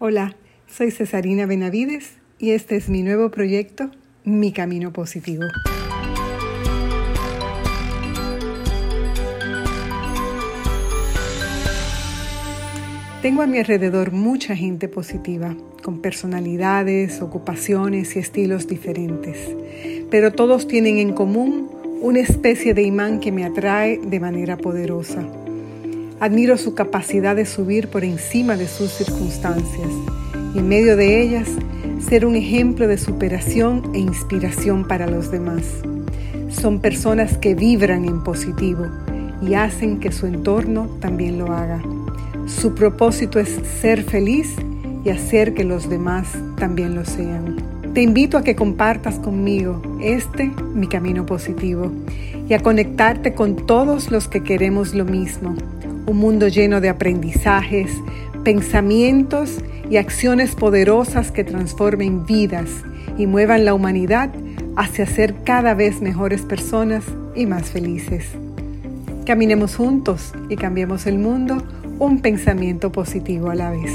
Hola, soy Cesarina Benavides y este es mi nuevo proyecto, Mi Camino Positivo. Tengo a mi alrededor mucha gente positiva, con personalidades, ocupaciones y estilos diferentes, pero todos tienen en común una especie de imán que me atrae de manera poderosa. Admiro su capacidad de subir por encima de sus circunstancias y en medio de ellas ser un ejemplo de superación e inspiración para los demás. Son personas que vibran en positivo y hacen que su entorno también lo haga. Su propósito es ser feliz y hacer que los demás también lo sean. Te invito a que compartas conmigo este mi camino positivo y a conectarte con todos los que queremos lo mismo un mundo lleno de aprendizajes, pensamientos y acciones poderosas que transformen vidas y muevan la humanidad hacia ser cada vez mejores personas y más felices. Caminemos juntos y cambiemos el mundo un pensamiento positivo a la vez.